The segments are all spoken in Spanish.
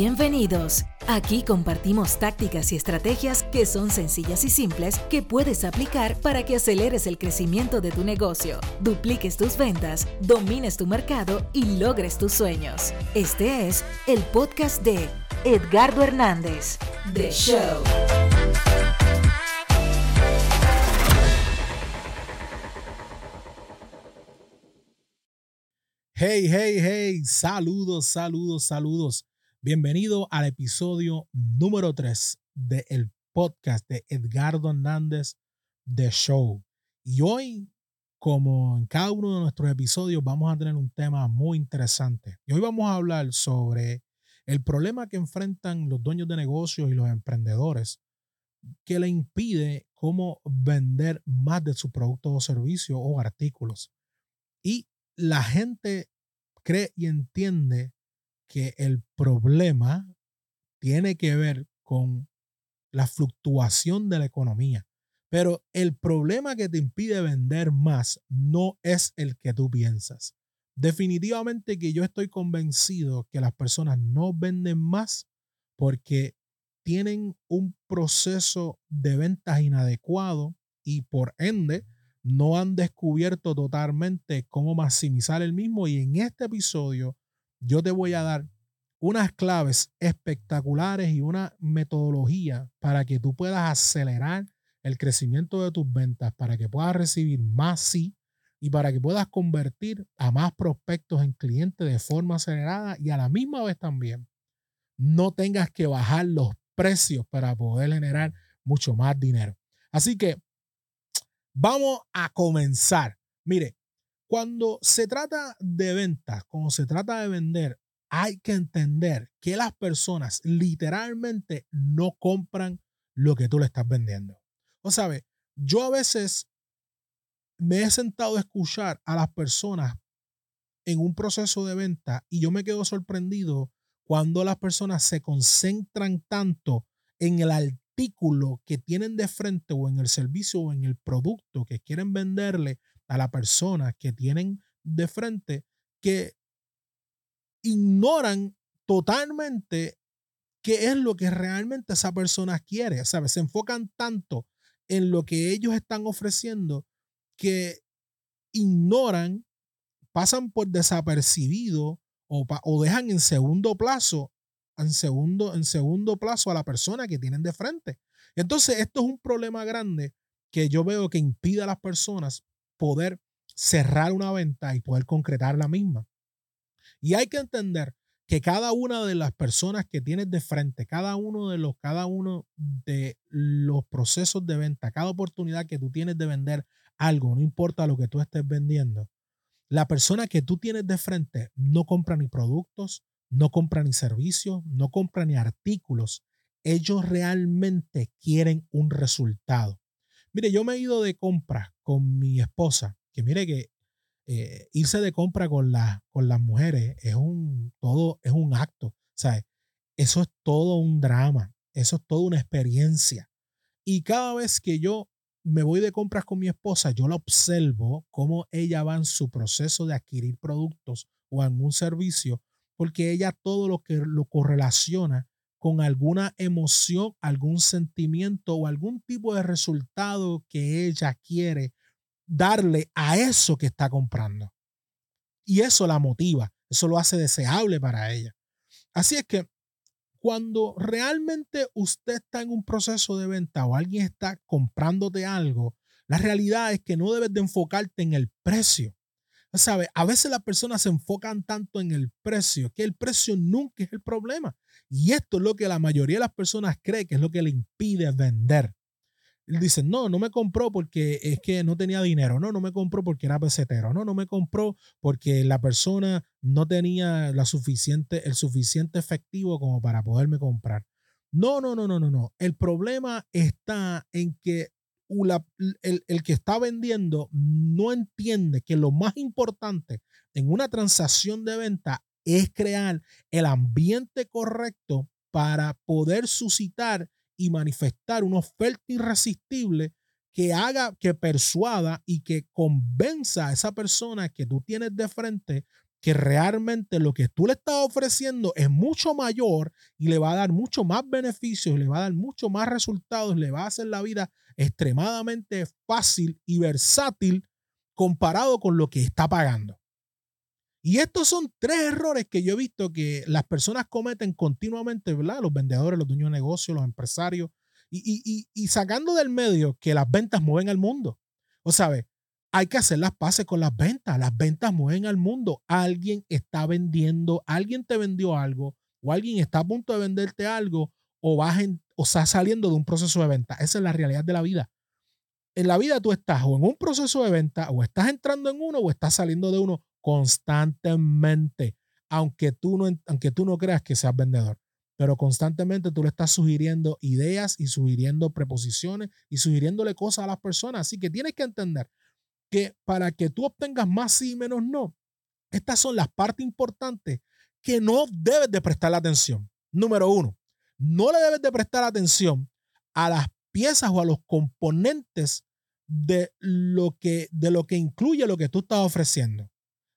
Bienvenidos. Aquí compartimos tácticas y estrategias que son sencillas y simples que puedes aplicar para que aceleres el crecimiento de tu negocio, dupliques tus ventas, domines tu mercado y logres tus sueños. Este es el podcast de Edgardo Hernández, The Show. Hey, hey, hey, saludos, saludos, saludos. Bienvenido al episodio número 3 del podcast de Edgardo Hernández The Show. Y hoy, como en cada uno de nuestros episodios, vamos a tener un tema muy interesante. Y hoy vamos a hablar sobre el problema que enfrentan los dueños de negocios y los emprendedores que le impide cómo vender más de su producto o servicio o artículos. Y la gente cree y entiende que el problema tiene que ver con la fluctuación de la economía. Pero el problema que te impide vender más no es el que tú piensas. Definitivamente que yo estoy convencido que las personas no venden más porque tienen un proceso de ventas inadecuado y por ende no han descubierto totalmente cómo maximizar el mismo y en este episodio yo te voy a dar unas claves espectaculares y una metodología para que tú puedas acelerar el crecimiento de tus ventas, para que puedas recibir más sí y para que puedas convertir a más prospectos en clientes de forma acelerada y a la misma vez también no tengas que bajar los precios para poder generar mucho más dinero. Así que Vamos a comenzar. Mire, cuando se trata de ventas, cuando se trata de vender, hay que entender que las personas literalmente no compran lo que tú le estás vendiendo. O sabe, yo a veces me he sentado a escuchar a las personas en un proceso de venta y yo me quedo sorprendido cuando las personas se concentran tanto en el artículo que tienen de frente o en el servicio o en el producto que quieren venderle a la persona que tienen de frente que ignoran totalmente qué es lo que realmente esa persona quiere, ¿sabes? Se enfocan tanto en lo que ellos están ofreciendo que ignoran, pasan por desapercibido o, o dejan en segundo plazo en segundo, en segundo plazo a la persona que tienen de frente. Entonces, esto es un problema grande que yo veo que impide a las personas poder cerrar una venta y poder concretar la misma. Y hay que entender que cada una de las personas que tienes de frente, cada uno de los, cada uno de los procesos de venta, cada oportunidad que tú tienes de vender algo, no importa lo que tú estés vendiendo, la persona que tú tienes de frente no compra ni productos, no compran ni servicios, no compran ni artículos. Ellos realmente quieren un resultado. Mire, yo me he ido de compra con mi esposa, que mire que eh, irse de compra con, con las mujeres es un, todo, es un acto. ¿sabes? Eso es todo un drama, eso es toda una experiencia. Y cada vez que yo me voy de compras con mi esposa, yo la observo cómo ella va en su proceso de adquirir productos o algún servicio porque ella todo lo que lo correlaciona con alguna emoción, algún sentimiento o algún tipo de resultado que ella quiere darle a eso que está comprando. Y eso la motiva, eso lo hace deseable para ella. Así es que cuando realmente usted está en un proceso de venta o alguien está comprándote algo, la realidad es que no debes de enfocarte en el precio. ¿Sabe? A veces las personas se enfocan tanto en el precio que el precio nunca es el problema. Y esto es lo que la mayoría de las personas cree que es lo que le impide vender. Dicen, no, no me compró porque es que no tenía dinero. No, no me compró porque era pesetero. No, no me compró porque la persona no tenía la suficiente, el suficiente efectivo como para poderme comprar. No, no, no, no, no, no. El problema está en que el, que está vendiendo no entiende que lo más importante en una transacción de venta es crear el ambiente correcto para poder suscitar y manifestar una oferta irresistible que haga, que persuada y que convenza a esa persona que tú tienes de frente que realmente lo que tú le estás ofreciendo es mucho mayor y le va a dar mucho más beneficios, le va a dar mucho más resultados, le va a hacer la vida extremadamente fácil y versátil comparado con lo que está pagando. Y estos son tres errores que yo he visto que las personas cometen continuamente, ¿verdad? Los vendedores, los dueños de negocios, los empresarios, y, y sacando del medio que las ventas mueven al mundo. O sabes, hay que hacer las paces con las ventas. Las ventas mueven al mundo. Alguien está vendiendo, alguien te vendió algo, o alguien está a punto de venderte algo, o vas o estás saliendo de un proceso de venta. Esa es la realidad de la vida. En la vida tú estás o en un proceso de venta, o estás entrando en uno, o estás saliendo de uno constantemente, aunque tú no, aunque tú no creas que seas vendedor. Pero constantemente tú le estás sugiriendo ideas y sugiriendo preposiciones y sugiriéndole cosas a las personas. Así que tienes que entender que para que tú obtengas más sí y menos no, estas son las partes importantes que no debes de prestar atención. Número uno, no le debes de prestar atención a las piezas o a los componentes de lo que, de lo que incluye lo que tú estás ofreciendo.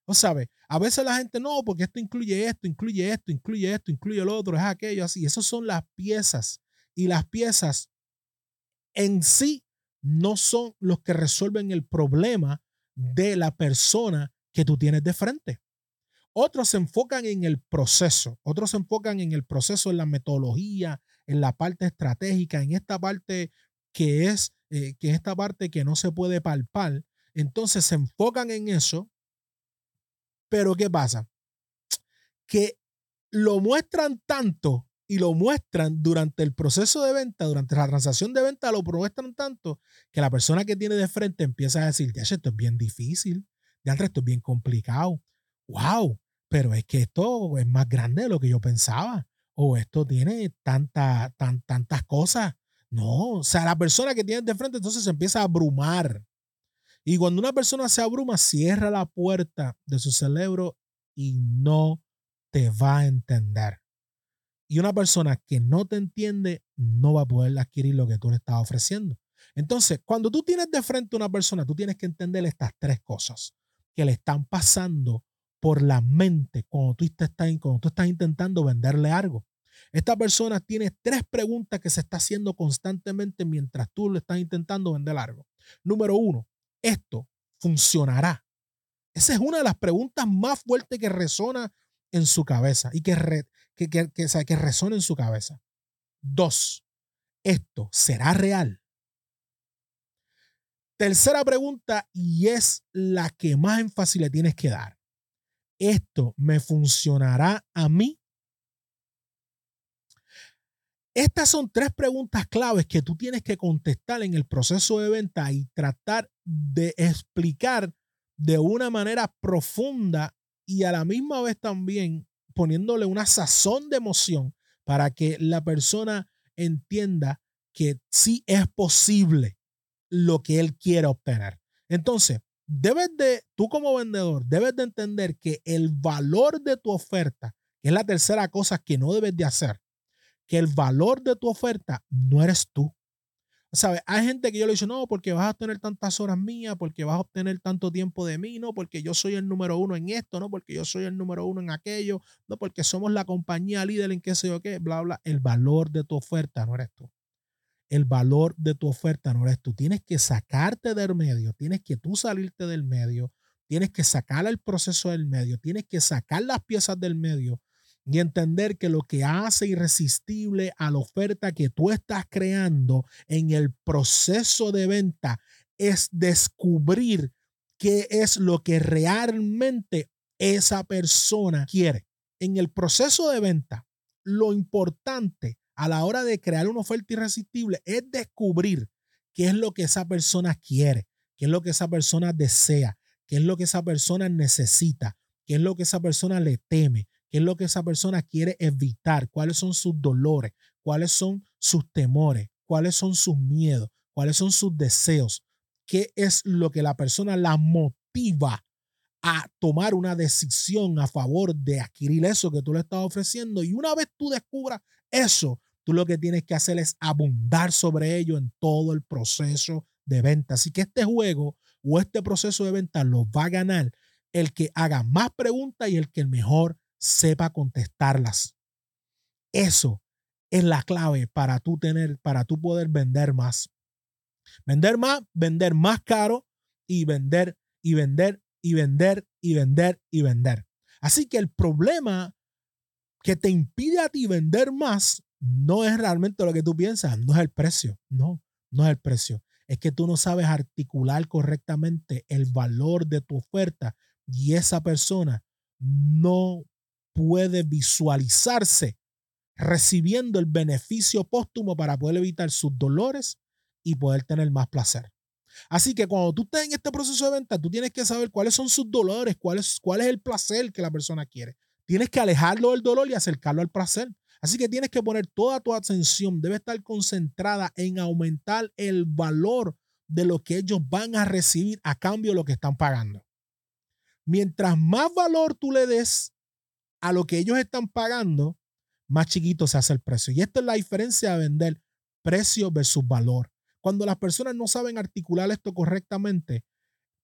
¿No sabes? A veces la gente no, porque esto incluye esto, incluye esto, incluye esto, incluye lo otro, es aquello, así. Esas son las piezas. Y las piezas en sí no son los que resuelven el problema de la persona que tú tienes de frente. Otros se enfocan en el proceso, otros se enfocan en el proceso, en la metodología, en la parte estratégica, en esta parte que es, eh, que esta parte que no se puede palpar. Entonces se enfocan en eso, pero ¿qué pasa? Que lo muestran tanto y lo muestran durante el proceso de venta, durante la transacción de venta, lo muestran tanto que la persona que tiene de frente empieza a decir, ya, esto es bien difícil, ya, esto es bien complicado, wow, pero es que esto es más grande de lo que yo pensaba, o esto tiene tanta, tan, tantas cosas. No, o sea, la persona que tiene de frente entonces se empieza a abrumar. Y cuando una persona se abruma, cierra la puerta de su cerebro y no te va a entender. Y una persona que no te entiende no va a poder adquirir lo que tú le estás ofreciendo. Entonces, cuando tú tienes de frente a una persona, tú tienes que entender estas tres cosas que le están pasando por la mente cuando tú estás, cuando tú estás intentando venderle algo. Esta persona tiene tres preguntas que se está haciendo constantemente mientras tú le estás intentando vender algo. Número uno, ¿esto funcionará? Esa es una de las preguntas más fuertes que resona en su cabeza y que, que, que, que, resone en su cabeza. Dos, ¿esto será real? Tercera pregunta, y es la que más énfasis le tienes que dar. ¿Esto me funcionará a mí? Estas son tres preguntas claves que tú tienes que contestar en el proceso de venta y tratar de explicar de una manera profunda y a la misma vez también poniéndole una sazón de emoción para que la persona entienda que sí es posible lo que él quiere obtener. Entonces, debes de, tú como vendedor, debes de entender que el valor de tu oferta, que es la tercera cosa que no debes de hacer, que el valor de tu oferta no eres tú. ¿Sabes? Hay gente que yo le digo, no, porque vas a tener tantas horas mías, porque vas a obtener tanto tiempo de mí, no, porque yo soy el número uno en esto, no, porque yo soy el número uno en aquello, no, porque somos la compañía líder en qué sé yo qué, bla, bla. El valor de tu oferta no eres tú. El valor de tu oferta no eres tú. Tienes que sacarte del medio, tienes que tú salirte del medio, tienes que sacar el proceso del medio, tienes que sacar las piezas del medio y entender que lo que hace irresistible a la oferta que tú estás creando en el proceso de venta es descubrir qué es lo que realmente esa persona quiere. En el proceso de venta, lo importante a la hora de crear una oferta irresistible es descubrir qué es lo que esa persona quiere, qué es lo que esa persona desea, qué es lo que esa persona necesita, qué es lo que esa persona le teme, qué es lo que esa persona quiere evitar, cuáles son sus dolores, cuáles son sus temores, cuáles son sus miedos, cuáles son sus deseos, qué es lo que la persona la motiva a tomar una decisión a favor de adquirir eso que tú le estás ofreciendo. Y una vez tú descubras eso, tú lo que tienes que hacer es abundar sobre ello en todo el proceso de venta. Así que este juego o este proceso de venta lo va a ganar el que haga más preguntas y el que mejor sepa contestarlas. Eso es la clave para tú tener, para tú poder vender más. Vender más, vender más caro y vender y vender y vender y vender y vender. Así que el problema que te impide a ti vender más no es realmente lo que tú piensas, no es el precio, no, no es el precio. Es que tú no sabes articular correctamente el valor de tu oferta y esa persona no puede visualizarse recibiendo el beneficio póstumo para poder evitar sus dolores y poder tener más placer. Así que cuando tú estés en este proceso de venta, tú tienes que saber cuáles son sus dolores, cuál es, cuál es el placer que la persona quiere. Tienes que alejarlo del dolor y acercarlo al placer. Así que tienes que poner toda tu atención, debe estar concentrada en aumentar el valor de lo que ellos van a recibir a cambio de lo que están pagando. Mientras más valor tú le des a lo que ellos están pagando, más chiquito se hace el precio. Y esta es la diferencia de vender precio versus valor. Cuando las personas no saben articular esto correctamente,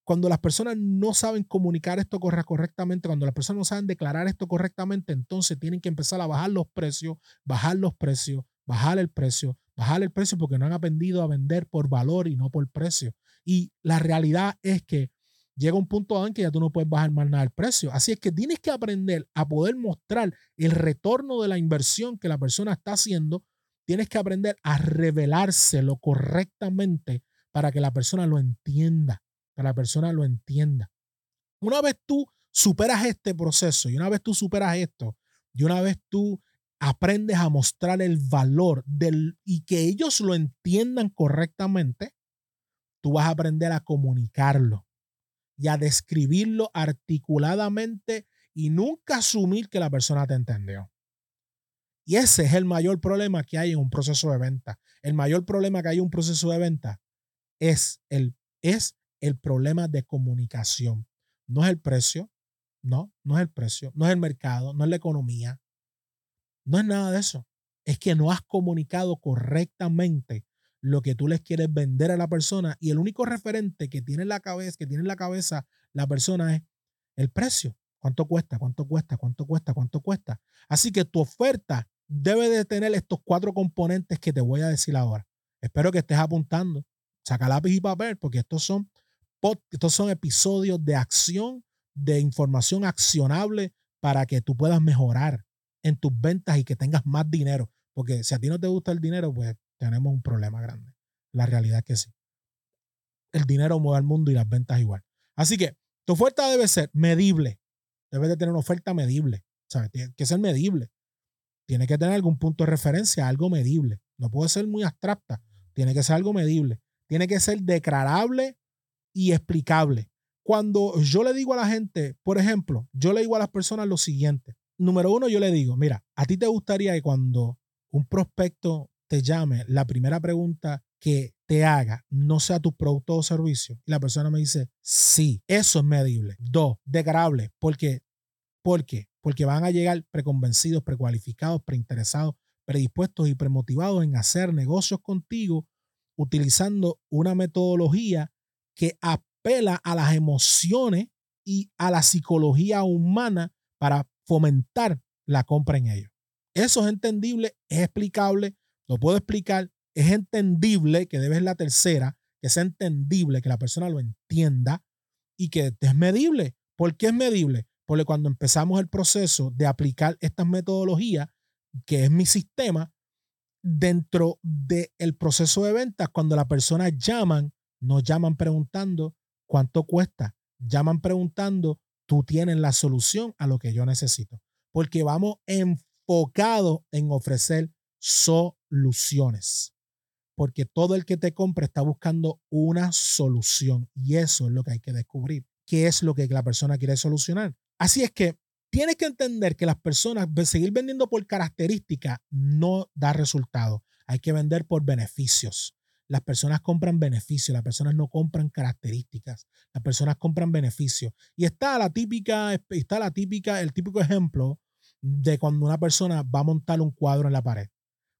cuando las personas no saben comunicar esto correctamente, cuando las personas no saben declarar esto correctamente, entonces tienen que empezar a bajar los precios, bajar los precios, bajar el precio, bajar el precio porque no han aprendido a vender por valor y no por precio. Y la realidad es que llega un punto en que ya tú no puedes bajar más nada el precio. Así es que tienes que aprender a poder mostrar el retorno de la inversión que la persona está haciendo. Tienes que aprender a revelárselo correctamente para que la persona lo entienda, que la persona lo entienda. Una vez tú superas este proceso y una vez tú superas esto y una vez tú aprendes a mostrar el valor del, y que ellos lo entiendan correctamente, tú vas a aprender a comunicarlo y a describirlo articuladamente y nunca asumir que la persona te entendió. Y ese es el mayor problema que hay en un proceso de venta. El mayor problema que hay en un proceso de venta es el, es el problema de comunicación. No es el precio, no, no es el precio, no es el mercado, no es la economía, no es nada de eso. Es que no has comunicado correctamente lo que tú les quieres vender a la persona y el único referente que tiene en la cabeza, que tiene en la cabeza la persona es el precio. ¿Cuánto cuesta? ¿Cuánto cuesta? ¿Cuánto cuesta? ¿Cuánto cuesta? Así que tu oferta debe de tener estos cuatro componentes que te voy a decir ahora. Espero que estés apuntando. Saca lápiz y papel porque estos son, estos son episodios de acción, de información accionable para que tú puedas mejorar en tus ventas y que tengas más dinero. Porque si a ti no te gusta el dinero, pues tenemos un problema grande. La realidad es que sí. El dinero mueve al mundo y las ventas igual. Así que tu oferta debe ser medible. Debes de tener una oferta medible. ¿sabes? Tiene que ser medible. Tiene que tener algún punto de referencia, algo medible. No puede ser muy abstracta. Tiene que ser algo medible. Tiene que ser declarable y explicable. Cuando yo le digo a la gente, por ejemplo, yo le digo a las personas lo siguiente. Número uno, yo le digo, mira, a ti te gustaría que cuando un prospecto te llame, la primera pregunta que te haga no sea tu producto o servicio y la persona me dice, sí, eso es medible. Dos, declarable. ¿Por qué? ¿Por qué? Porque van a llegar preconvencidos, precualificados, preinteresados, predispuestos y premotivados en hacer negocios contigo utilizando una metodología que apela a las emociones y a la psicología humana para fomentar la compra en ellos. Eso es entendible, es explicable, lo puedo explicar, es entendible, que debe ser la tercera, que sea entendible, que la persona lo entienda y que es medible. ¿Por qué es medible? Porque cuando empezamos el proceso de aplicar estas metodologías, que es mi sistema, dentro del proceso de ventas, cuando las personas llaman, no llaman preguntando cuánto cuesta, llaman preguntando, tú tienes la solución a lo que yo necesito. Porque vamos enfocados en ofrecer soluciones. Porque todo el que te compra está buscando una solución y eso es lo que hay que descubrir. ¿Qué es lo que la persona quiere solucionar? Así es que tienes que entender que las personas, seguir vendiendo por características no da resultado. Hay que vender por beneficios. Las personas compran beneficios, las personas no compran características, las personas compran beneficios. Y está la típica, está la típica, el típico ejemplo de cuando una persona va a montar un cuadro en la pared.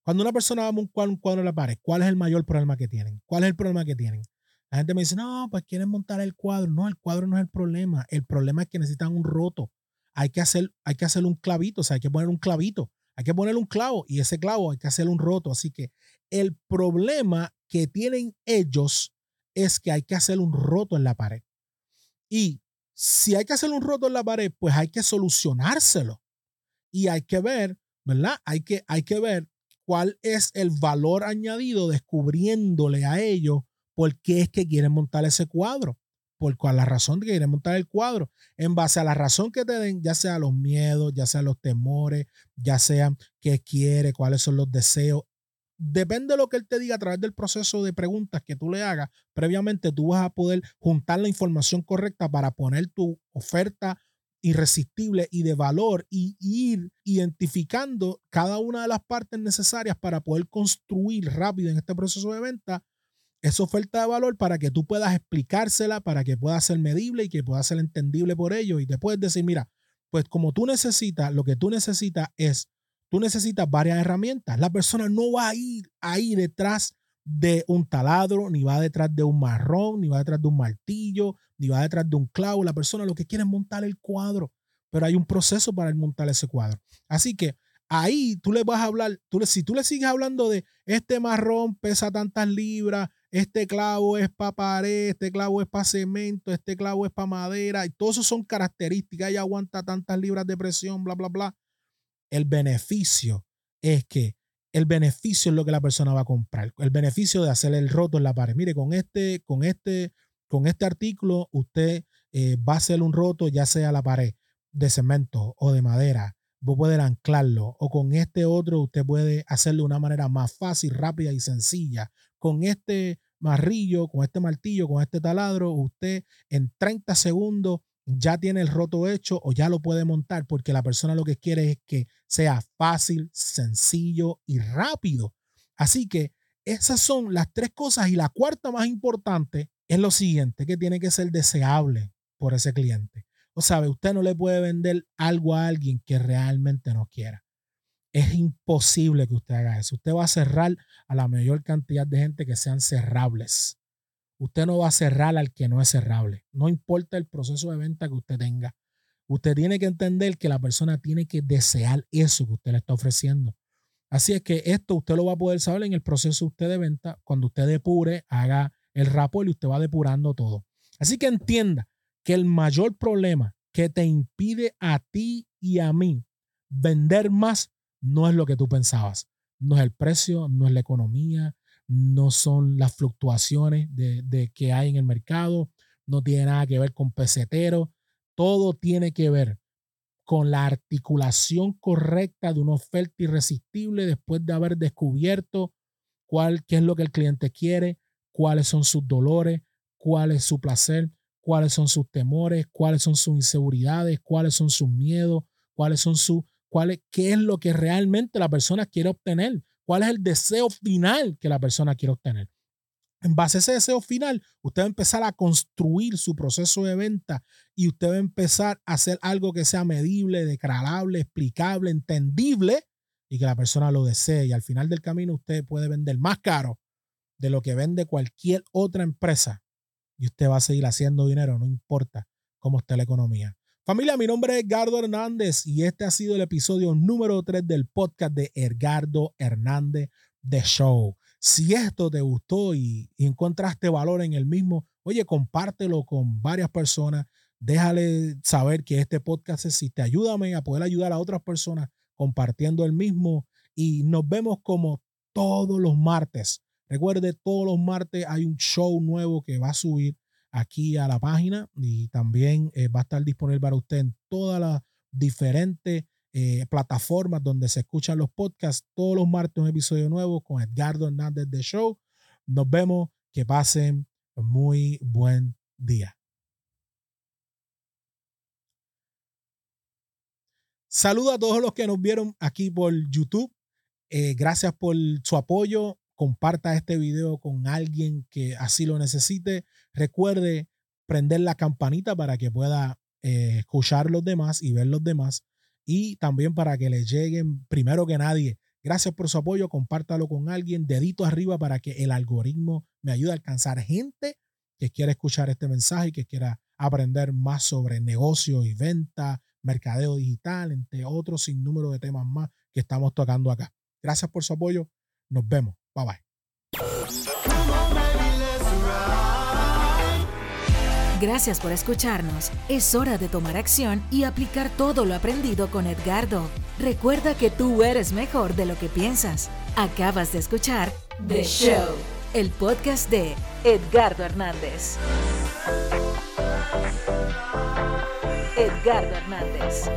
Cuando una persona va a montar un cuadro en la pared, ¿cuál es el mayor problema que tienen? ¿Cuál es el problema que tienen? La gente me dice, no, pues quieren montar el cuadro. No, el cuadro no es el problema. El problema es que necesitan un roto. Hay que hacer, hay que hacer un clavito, o sea, hay que poner un clavito. Hay que poner un clavo y ese clavo hay que hacer un roto. Así que el problema que tienen ellos es que hay que hacer un roto en la pared. Y si hay que hacer un roto en la pared, pues hay que solucionárselo. Y hay que ver, ¿verdad? Hay que, hay que ver cuál es el valor añadido descubriéndole a ellos por qué es que quieren montar ese cuadro, por cuál la razón que quieren montar el cuadro, en base a la razón que te den, ya sea los miedos, ya sea los temores, ya sea qué quiere, cuáles son los deseos. Depende de lo que él te diga a través del proceso de preguntas que tú le hagas, previamente tú vas a poder juntar la información correcta para poner tu oferta irresistible y de valor y ir identificando cada una de las partes necesarias para poder construir rápido en este proceso de venta esa oferta de valor para que tú puedas explicársela, para que pueda ser medible y que pueda ser entendible por ellos. Y te puedes decir, mira, pues como tú necesitas, lo que tú necesitas es, tú necesitas varias herramientas. La persona no va a ir ahí detrás de un taladro, ni va detrás de un marrón, ni va detrás de un martillo, ni va detrás de un clavo. La persona lo que quiere es montar el cuadro, pero hay un proceso para montar ese cuadro. Así que ahí tú le vas a hablar, tú si tú le sigues hablando de este marrón pesa tantas libras, este clavo es para pared, este clavo es para cemento, este clavo es para madera, y todo eso son características, y aguanta tantas libras de presión, bla, bla, bla. El beneficio es que el beneficio es lo que la persona va a comprar. El beneficio de hacer el roto en la pared. Mire, con este, con este, con este artículo, usted eh, va a hacer un roto, ya sea la pared de cemento o de madera. Vos poder anclarlo. O con este otro, usted puede hacerlo de una manera más fácil, rápida y sencilla con este marrillo, con este martillo, con este taladro, usted en 30 segundos ya tiene el roto hecho o ya lo puede montar porque la persona lo que quiere es que sea fácil, sencillo y rápido. Así que esas son las tres cosas y la cuarta más importante es lo siguiente, que tiene que ser deseable por ese cliente. O sabe, usted no le puede vender algo a alguien que realmente no quiera. Es imposible que usted haga eso. Usted va a cerrar a la mayor cantidad de gente que sean cerrables. Usted no va a cerrar al que no es cerrable. No importa el proceso de venta que usted tenga. Usted tiene que entender que la persona tiene que desear eso que usted le está ofreciendo. Así es que esto usted lo va a poder saber en el proceso usted de venta. Cuando usted depure, haga el rapport y usted va depurando todo. Así que entienda que el mayor problema que te impide a ti y a mí vender más no es lo que tú pensabas. No es el precio, no es la economía, no son las fluctuaciones de, que hay en el mercado, no tiene nada que ver con pesetero, todo tiene que ver con la articulación correcta de una oferta irresistible después de haber descubierto cuál, qué es lo que el cliente quiere, cuáles son sus dolores, cuál es su placer, cuáles son sus temores, cuáles son sus inseguridades, cuáles son sus miedos, cuáles son sus cuál qué es lo que realmente la persona quiere obtener, cuál es el deseo final que la persona quiere obtener. En base a ese deseo final, usted va a empezar a construir su proceso de venta y usted va a empezar a hacer algo que sea medible, declarable, explicable, entendible y que la persona lo desee. Y al final del camino usted puede vender más caro de lo que vende cualquier otra empresa y usted va a seguir haciendo dinero, no importa cómo esté la economía. Familia, mi nombre es Edgardo Hernández y este ha sido el episodio número 3 del podcast de Edgardo Hernández The Show. Si esto te gustó y, encontraste valor en el mismo, oye, compártelo con varias personas. Déjale saber que este podcast existe. Ayúdame a poder ayudar a otras personas compartiendo el mismo. Y nos vemos como todos los martes. Recuerde, todos los martes hay un show nuevo que va a subir aquí a la página y también eh, va a estar disponible para usted en todas las diferentes eh, plataformas donde se escuchan los podcasts. Todos los martes un episodio nuevo con Edgardo Hernández de Show. Nos vemos. Que pasen muy buen día. Saludo a todos los que nos vieron aquí por YouTube. Eh, gracias por su apoyo comparta este video con alguien que así lo necesite. Recuerde prender la campanita para que pueda eh, escuchar los demás y ver los demás. Y también para que le lleguen primero que nadie. Gracias por su apoyo. Compártalo con alguien. Dedito arriba para que el algoritmo me ayude a alcanzar gente que quiera escuchar este mensaje y que quiera aprender más sobre negocio y venta, mercadeo digital, entre otros sin número de temas más que estamos tocando acá. Gracias por su apoyo. Nos vemos. Bye bye. Gracias por escucharnos. Es hora de tomar acción y aplicar todo lo aprendido con Edgardo. Recuerda que tú eres mejor de lo que piensas. Acabas de escuchar The Show, el podcast de Edgardo Hernández. Edgardo Hernández.